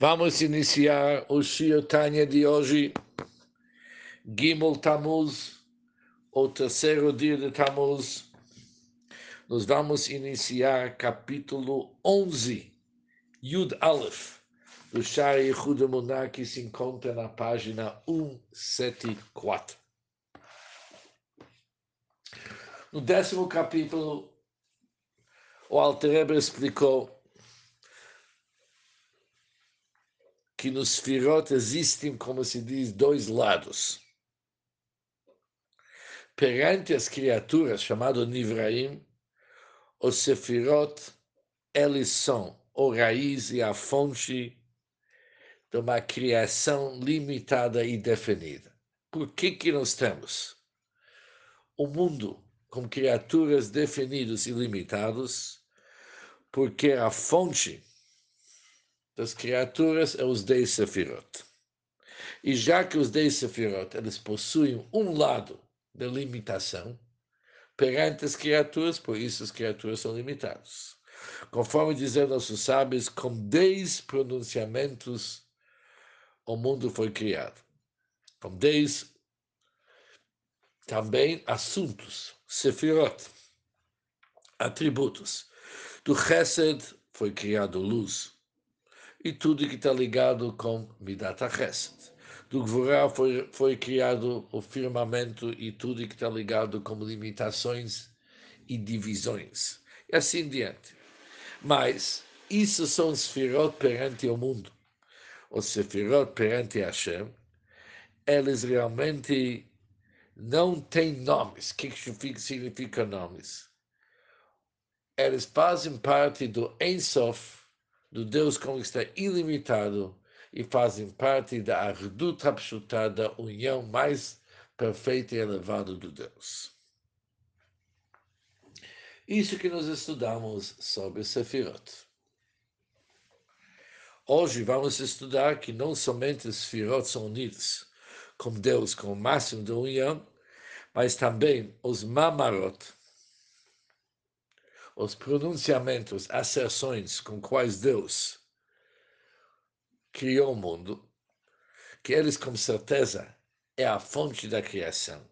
Vamos iniciar o Shiotanya de hoje, Gimel Tammuz, o terceiro dia de Tammuz. Nós vamos iniciar capítulo 11, Yud Aleph, do Shari Yehud Emunah, que se encontra na página 174. No décimo capítulo, o Alter explicou que nos Sfirot existem, como se diz, dois lados. Perante as criaturas, chamado Nivraim, os Sefirot, eles são o raiz e a fonte de uma criação limitada e definida. Por que que nós temos o mundo com criaturas definidas e limitadas? Porque a fonte das criaturas é os dez sefirot. E já que os dez sefirot eles possuem um lado de limitação perante as criaturas, por isso as criaturas são limitadas. Conforme dizem nossos sábios, com dez pronunciamentos o mundo foi criado. Com dez também assuntos, sefirot, atributos. Do Chesed foi criado luz, e tudo que está ligado com Midat HaChesed. Do Gvorá foi, foi criado o firmamento e tudo que está ligado com limitações e divisões. E assim diante. Mas isso são sefirot perante o mundo. Os sefirot perante Hashem, eles realmente não têm nomes. O que significa nomes? Eles fazem parte do Ensof, do Deus como está ilimitado e fazem parte da Ardut Hapshuta, da união mais perfeita e elevada do Deus. Isso que nós estudamos sobre Sefirot. Hoje vamos estudar que não somente os Sefirot são unidos com Deus, com o máximo da união, mas também os Mamarot, os pronunciamentos, asserções com quais Deus criou o mundo, que eles com certeza é a fonte da criação.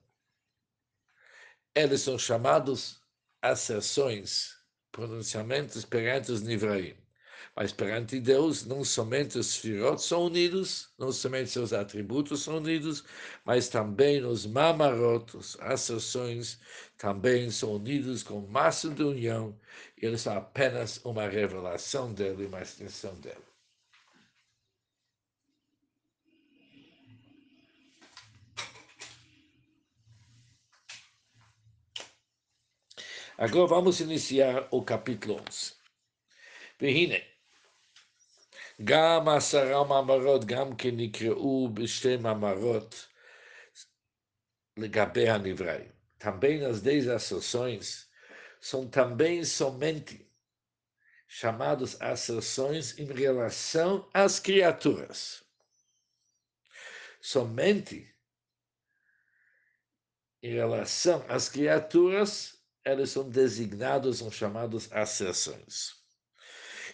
Eles são chamados asserções, pronunciamentos perante os Nivraim. Mas perante Deus, não somente os sefirot são unidos, não somente seus atributos são unidos, mas também os mamarotos, as ações também são unidos com massa de união. Eles são apenas uma revelação dele, uma extensão dele. Agora vamos iniciar o capítulo 11. Vihine, גם עשרה מאמרות, גם כן נקראו בשתי מאמרות לגבי הנבראים. Também as dez asserções são também somente chamadas asserções em relação às criaturas. Somente em relação às criaturas, elas são designadas, são chamadas asserções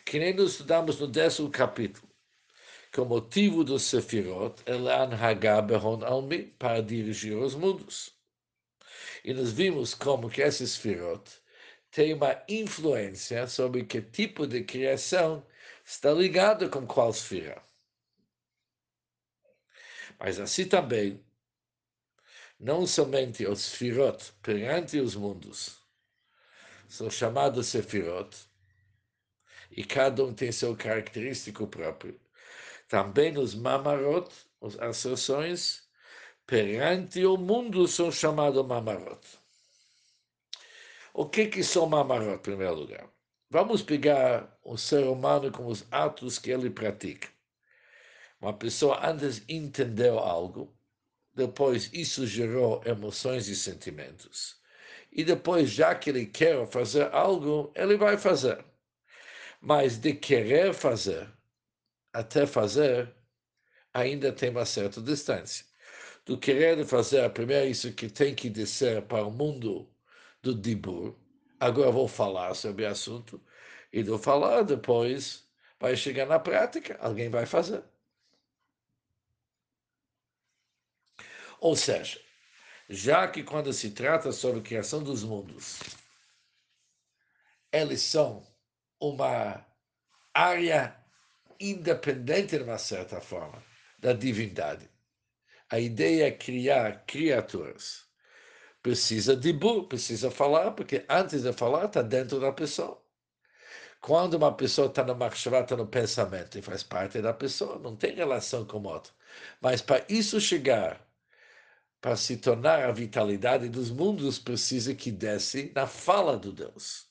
que nem nós estudamos no décimo capítulo, que o motivo do Sefirot é Anhagá Behon Almi, para dirigir os mundos. E nós vimos como que esse Sefirot tem uma influência sobre que tipo de criação está ligado com qual esfera. Mas assim também, não somente os Sefirot perante os mundos são chamados Sefirot, e cada um tem seu característico próprio. Também os mamarot, as asserções, perante o mundo são chamados mamarot. O que, que são mamarot, em primeiro lugar? Vamos pegar o ser humano com os atos que ele pratica. Uma pessoa antes entendeu algo, depois isso gerou emoções e sentimentos. E depois, já que ele quer fazer algo, ele vai fazer. Mas de querer fazer até fazer, ainda tem uma certa distância. Do querer fazer, primeiro isso que tem que descer para o mundo do Dibur. Agora vou falar sobre o assunto. E do falar depois, vai chegar na prática, alguém vai fazer. Ou seja, já que quando se trata sobre a criação dos mundos, eles são uma área independente, de uma certa forma, da divindade. A ideia é criar criaturas. Precisa de bu, precisa falar, porque antes de falar está dentro da pessoa. Quando uma pessoa está no marchava, está no pensamento e faz parte da pessoa, não tem relação com o outro. Mas para isso chegar, para se tornar a vitalidade dos mundos, precisa que desce na fala do Deus.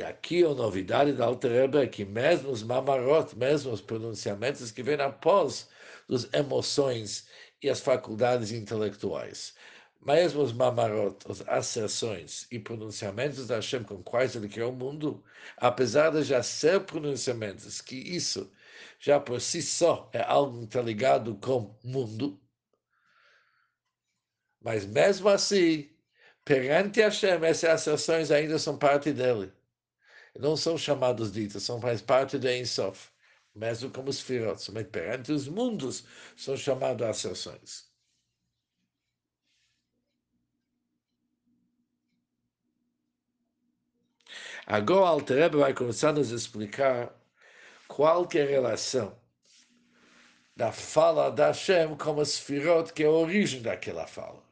E aqui a novidade da Alter Rebbe é que mesmo os mamarot, mesmo os pronunciamentos que vêm após as emoções e as faculdades intelectuais, mesmo os mamarot, as asserções e pronunciamentos da Hashem com quais ele criou o mundo, apesar de já ser pronunciamentos que isso já por si só é algo interligado com mundo, mas mesmo assim, perante Hashem, essas asserções ainda são parte dele não são chamados ditos, são faz parte de Ensof, mesmo como os firot, somente perante os mundos são chamados asserções. Agora, Alterebe vai começar a nos explicar qual que é a relação da fala da Hashem como firot, que é a origem daquela fala.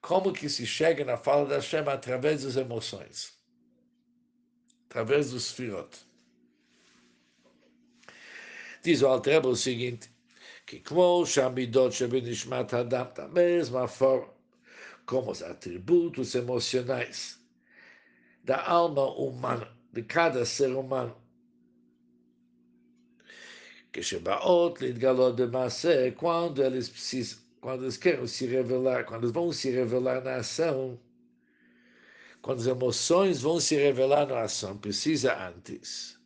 Como que se chega na fala da Hashem através das emoções através dos Sfirot. Diz o Altreba o seguinte, que como Shamidot Shabinishmat Adam, da mesma forma como os atributos emocionais da alma humana, de cada ser humano, que Shebaot Lidgalot Bemase, quando eles precisam, quando eles querem se revelar, quando eles vão se revelar na ação, quando as emoções vão se revelar na ação, precisa antes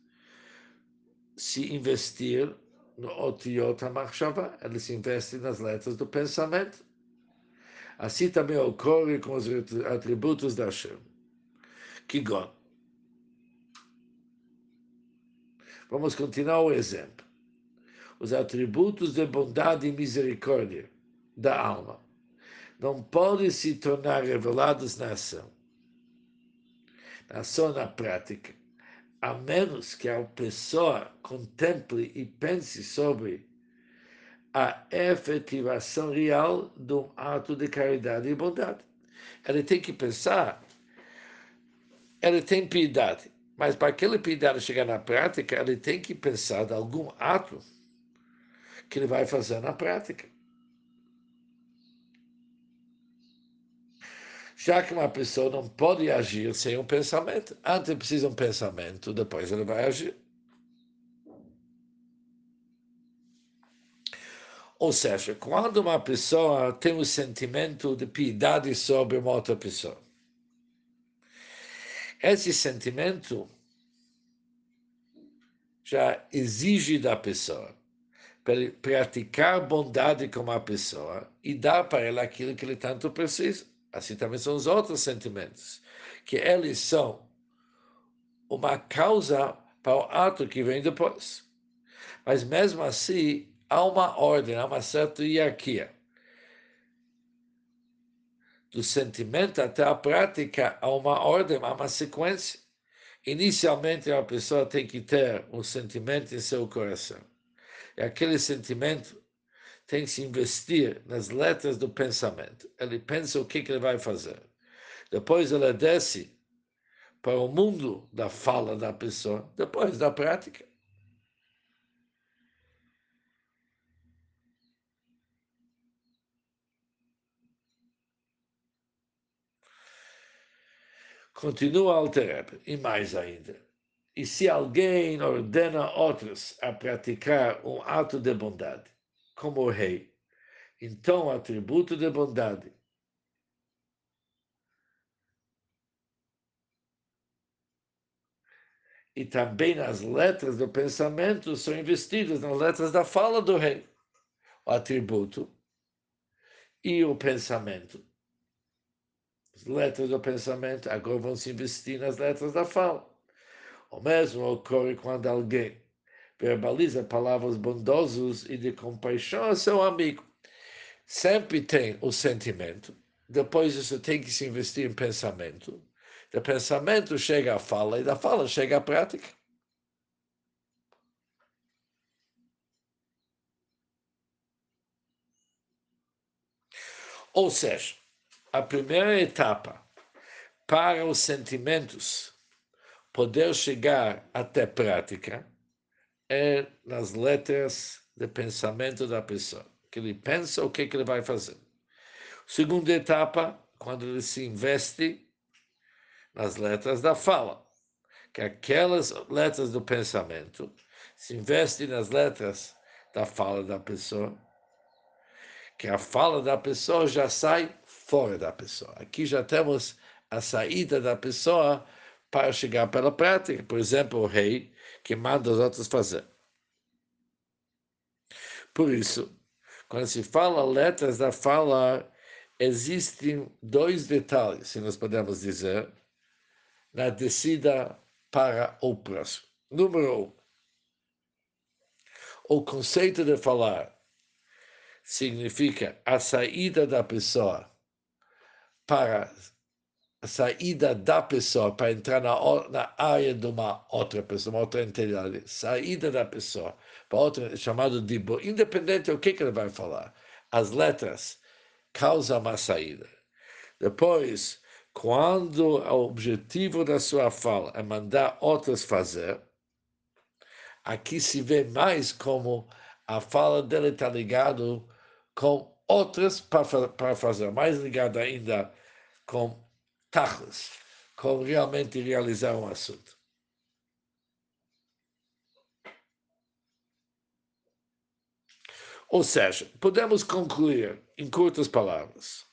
se investir no Otiot HaMachshava, ele se investe nas letras do pensamento. Assim também ocorre com os atributos da Hashem. Kigon. Vamos continuar o exemplo. Os atributos de bondade e misericórdia da alma não podem se tornar revelados na ação ação na prática, a menos que a pessoa contemple e pense sobre a efetivação real de um ato de caridade e bondade. Ele tem que pensar, ele tem piedade, mas para aquele piedade chegar na prática, ele tem que pensar de algum ato que ele vai fazer na prática. Já que uma pessoa não pode agir sem um pensamento. Antes precisa um pensamento, depois ele vai agir. Ou seja, quando uma pessoa tem um sentimento de piedade sobre uma outra pessoa, esse sentimento já exige da pessoa para praticar bondade com a pessoa e dar para ela aquilo que ele tanto precisa. Assim também são os outros sentimentos, que eles são uma causa para o ato que vem depois. Mas mesmo assim, há uma ordem, há uma certa hierarquia. Do sentimento até a prática, há uma ordem, há uma sequência. Inicialmente, a pessoa tem que ter um sentimento em seu coração. E aquele sentimento tem que se investir nas letras do pensamento. Ele pensa o que, que ele vai fazer. Depois ele desce para o mundo da fala da pessoa, depois da prática. Continua a alterar, e mais ainda. E se alguém ordena outros a praticar um ato de bondade, como rei. Então, o atributo de bondade e também as letras do pensamento são investidas nas letras da fala do rei. O atributo e o pensamento. As letras do pensamento agora vão se investir nas letras da fala. O mesmo ocorre quando alguém verbaliza palavras bondosos e de compaixão ao seu amigo. Sempre tem o sentimento, depois isso tem que se investir em pensamento. Do pensamento chega à fala e da fala chega à prática. Ou seja, a primeira etapa para os sentimentos poder chegar até prática é nas letras de pensamento da pessoa. Que ele pensa o que, que ele vai fazer. Segunda etapa, quando ele se investe nas letras da fala. Que aquelas letras do pensamento se investem nas letras da fala da pessoa que a fala da pessoa já sai fora da pessoa. Aqui já temos a saída da pessoa para chegar pela prática. Por exemplo, o rei que manda os outros fazer. Por isso, quando se fala letras da fala, existem dois detalhes, se nós podemos dizer, na descida para o próximo. Número um, o conceito de falar significa a saída da pessoa para saída da pessoa para entrar na, na área de uma outra pessoa, uma outra entidade, saída da pessoa para outra, chamado de independente do que, que ele vai falar. As letras causam uma saída. Depois, quando o objetivo da sua fala é mandar outros fazer, aqui se vê mais como a fala dele está ligado com outras para fazer mais ligado ainda com tachos, com realmente realizar um assunto. Ou seja, podemos concluir em curtas palavras.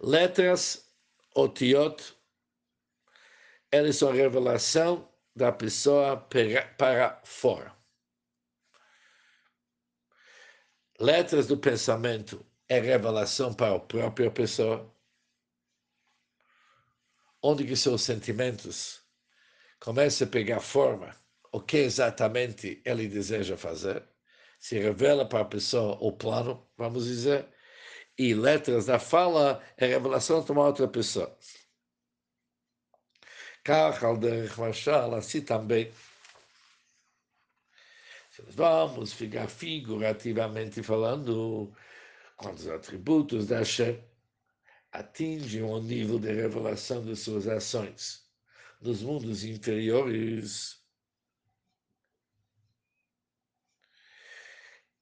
Letras, otiot, elas são revelação da pessoa para fora. letras do pensamento é revelação para a própria pessoa, onde que seus sentimentos começam a pegar forma, o que exatamente ele deseja fazer, se revela para a pessoa o plano, vamos dizer, e letras da fala é revelação de uma outra pessoa. כך על דרך משל, assim também Vamos ficar figurativamente falando quando os atributos da Hashem atingem o nível de revelação de suas ações nos mundos inferiores.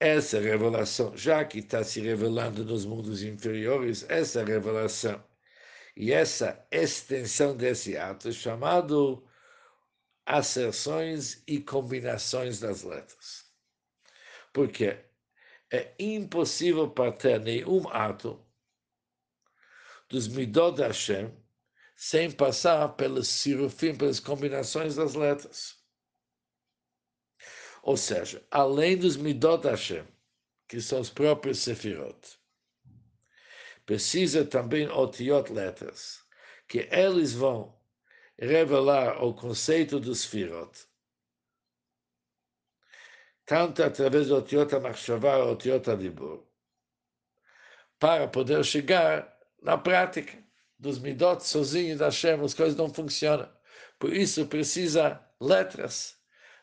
Essa revelação, já que está se revelando nos mundos inferiores, essa revelação e essa extensão desse ato chamado asserções e combinações das letras. Porque é impossível para ter nenhum ato dos Midot Hashem sem passar pelos sirufim, pelas combinações das letras. Ou seja, além dos Midot Hashem, que são os próprios Sefirot, precisa também otiot letras, que eles vão revelar o conceito dos Sfirot, tanto através do Otiot HaMachshavah ou Otiot HaDibur, para poder chegar na prática dos midot sozinho da Hashem, as coisas não funcionam. Por isso precisa letras,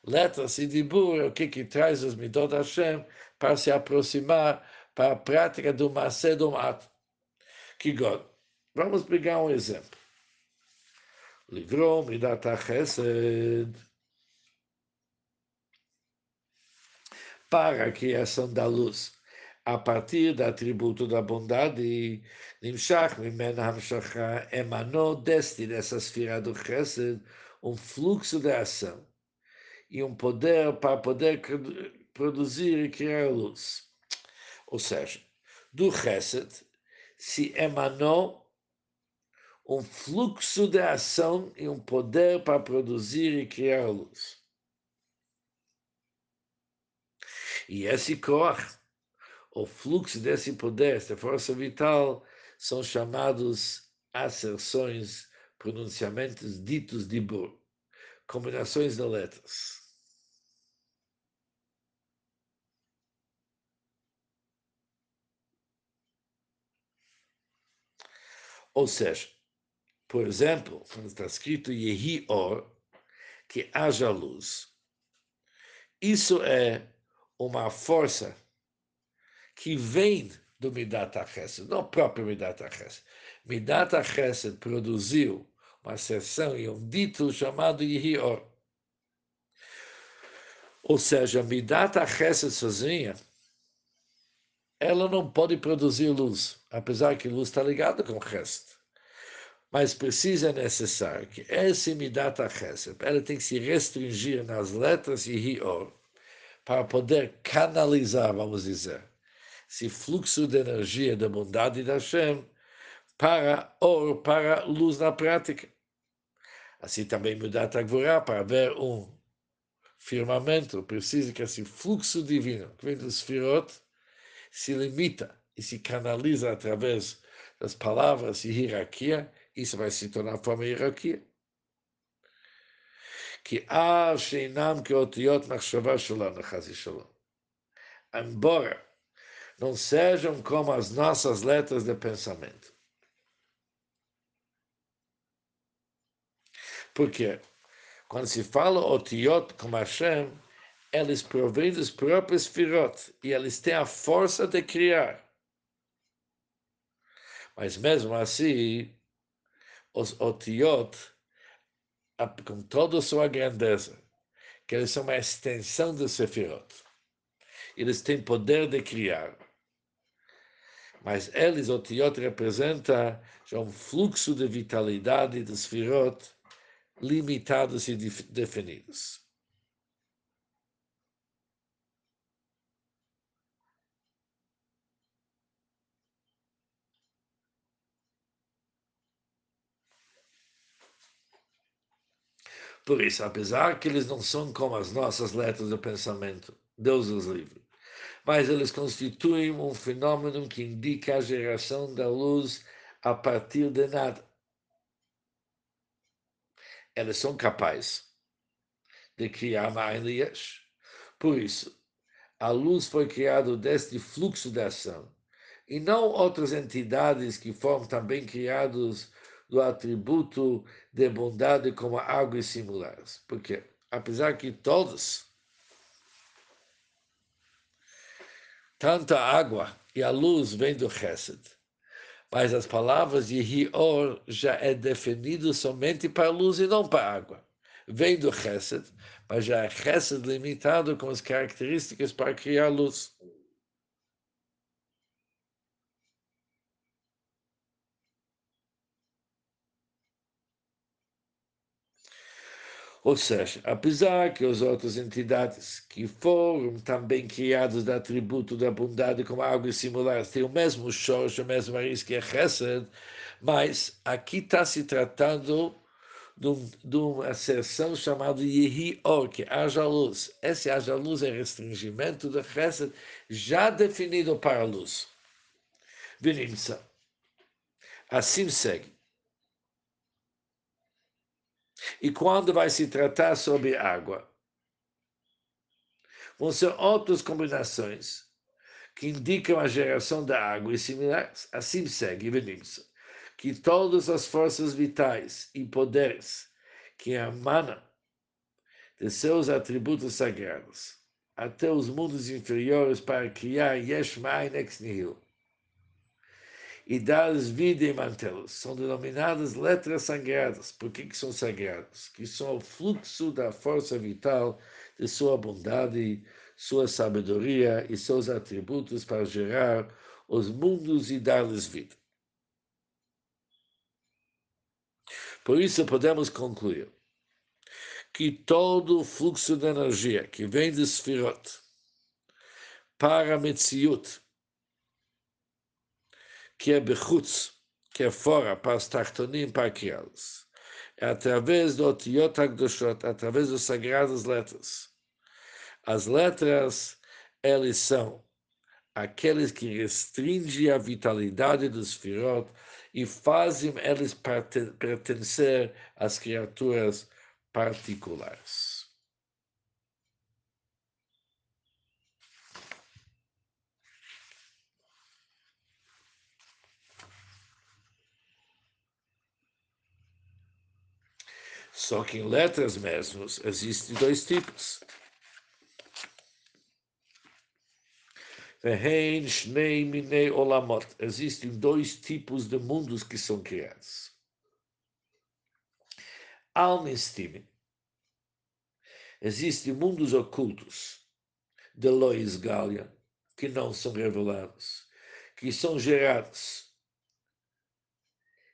letras e dibur, o que, que traz os midot da Hashem para se aproximar para a prática do Masé do Mato. Que God. Vamos pegar um exemplo. Livrou-me da Chesed. Para a criação da luz a partir do atributo da bondade, Nimshach Mimena Hamshacha emanou deste, dessa esfera do Chesed, um fluxo de ação e um poder para poder produzir e criar luz. Ou seja, do Chesed se emanou um fluxo de ação e um poder para produzir e criar luz. E esse cor, o fluxo desse poder, essa força vital, são chamados asserções, pronunciamentos ditos de Bur. combinações de letras. Ou seja, por exemplo, quando está escrito Yehi Or, que haja luz, isso é uma força que vem do Midat HaChesed, não próprio Midat HaChesed. Midat HaChesed produziu uma sessão e um dito chamado Yehior. Ou seja, Midat HaChesed sozinha, ela não pode produzir luz, apesar que luz está ligada com Chesed. Mas precisa, é necessário que esse Midat HaChesed, ela tem que se restringir nas letras Yehior, para poder canalizar, vamos dizer, esse fluxo de energia da bondade da Hashem para or, para luz na prática. Assim também mudar a Gvorá para ver um firmamento, precisa que esse fluxo divino que vem dos Sfirot se limita e se canaliza através das palavras e hierarquia, isso vai se tornar forma de hierarquia. Que há sheinam que otiot machshava shalom, shalom. Embora não sejam como as nossas letras de pensamento. Porque quando se fala otiot como Hashem, eles provêm dos próprios firot e eles têm a força de criar. Mas mesmo assim, os otiot, com toda a sua grandeza, que eles são uma extensão do Sefirot, eles têm poder de criar. Mas eles, o Tiot, representa já um fluxo de vitalidade dos Firot limitados e definidos. Por isso, apesar que eles não são como as nossas letras de pensamento, Deus os livre mas eles constituem um fenômeno que indica a geração da luz a partir de nada. Eles são capazes de criar Ma'anias. Por isso, a luz foi criada deste fluxo de ação, e não outras entidades que foram também criadas do atributo de bondade como água e similares. Porque, apesar que todos Tanto a água e a luz vêm do Chesed. Mas as palavras de Rior já é definido somente para a luz e não para a água. Vem do Chesed, mas já é Chesed limitado com as características para criar luz. Ou seja, apesar que as outras entidades que foram também criadas do atributo da bondade como água similares têm o mesmo shorsh, a mesma raiz que é Chesed, mas aqui está se tratando de, um, de uma sessão chamada Yehi Or, que haja luz. Esse haja luz é restringimento do Chesed já definido para a luz. Vinimsa. Assim segue. E quando vai se tratar sobre água, vão ser outras combinações que indicam a geração da água e similares. Assim segue, venimos, que todas as forças vitais e poderes que emanam de seus atributos sagrados até os mundos inferiores para criar Yesh Ma'in Ex Nihil e dar-lhes vida e mantê-los. São denominadas letras sagradas. Por que, que são sagradas? Que são o fluxo da força vital de sua bondade, sua sabedoria e seus atributos para gerar os mundos e dar-lhes vida. Por isso podemos concluir que todo o fluxo de energia que vem de Sfirot para Metziut, que é bechutz, que é fora, para os tartonim, para criá-los. É através do Otiot HaKdoshot, através das sagradas letras. As letras, eles são aqueles que restringem a vitalidade dos firot e fazem eles pertencer às criaturas particulares. Só que em letras mesmos existem dois tipos. Existem dois tipos de mundos que são criados. Almestime. Existem mundos ocultos de Lois Galia que não são revelados, que são gerados,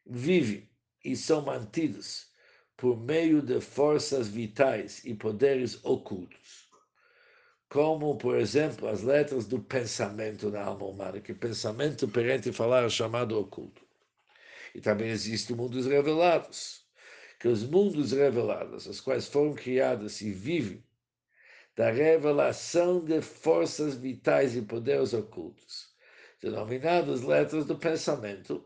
vivem e são mantidos por meio de forças vitais e poderes ocultos, como, por exemplo, as letras do pensamento na alma humana, que pensamento perante falar é chamado oculto. E também existem mundos revelados, que os mundos revelados, os quais foram criados e vivem da revelação de forças vitais e poderes ocultos, denominadas letras do pensamento,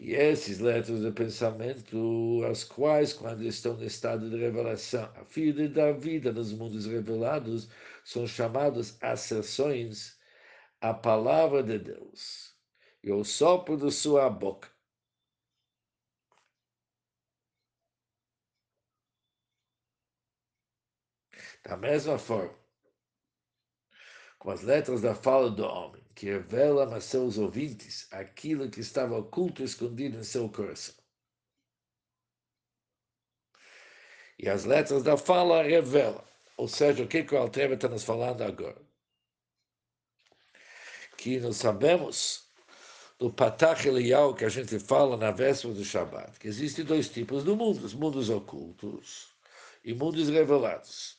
E esses letras de pensamento, as quais, quando estão no estado de revelação, a fim de dar vida nos mundos revelados, são chamadas asserções à palavra de Deus e ao sopro de sua boca. Da mesma forma, com as letras da fala do homem, que revela a seus ouvintes aquilo que estava oculto e escondido em seu coração. E as letras da fala revelam, ou seja, o que, que o Altreba está nos falando agora? Que nós sabemos do Patach Eliyahu que a gente fala na véspera do Shabat, que existem dois tipos de mundos, mundos ocultos e mundos revelados.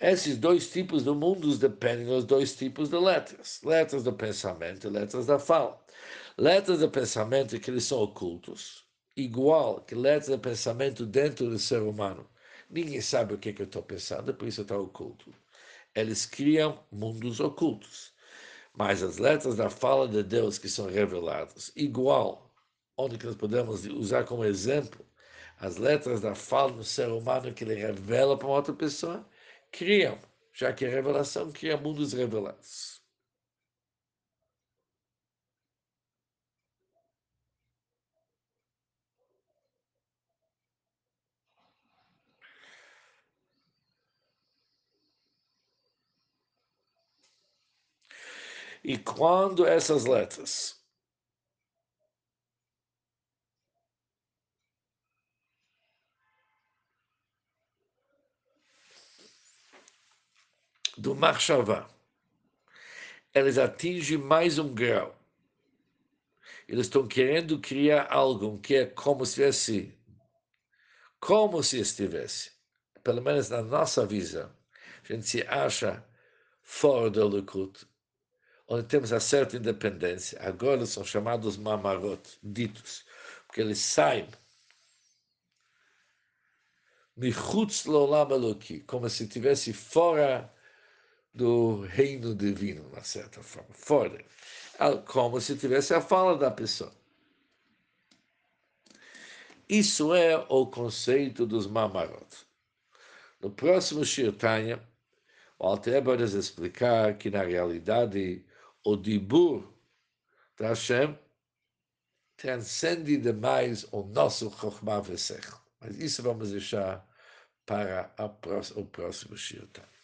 Esses dois tipos de mundos dependem dos dois tipos de letras: letras do pensamento e letras da fala. Letras do pensamento que eles são ocultos, igual que letras do pensamento dentro do ser humano. Ninguém sabe o que, que eu estou pensando, por isso está oculto. Eles criam mundos ocultos. Mas as letras da fala de Deus que são reveladas, igual, onde que nós podemos usar como exemplo as letras da fala do ser humano que ele revela para uma outra pessoa, criam, já que a revelação cria mundos revelados. E quando essas letras do Marshavá, eles atingem mais um grau. Eles estão querendo criar algo que é como se estivesse, como se estivesse, pelo menos na nossa visão, a gente se acha fora do Likud, onde temos a certa independência. Agora são chamados mamarot, ditos, porque eles saem como se estivesse fora do reino divino, de certa forma, fora, como se tivesse a fala da pessoa. Isso é o conceito dos mamarot. No próximo Shirtanya, o Alter vai explicar que, na realidade, o Dibur da Hashem transcende demais o nosso Chokhmah Vesech. Mas isso vamos deixar para o próximo Shirtanya.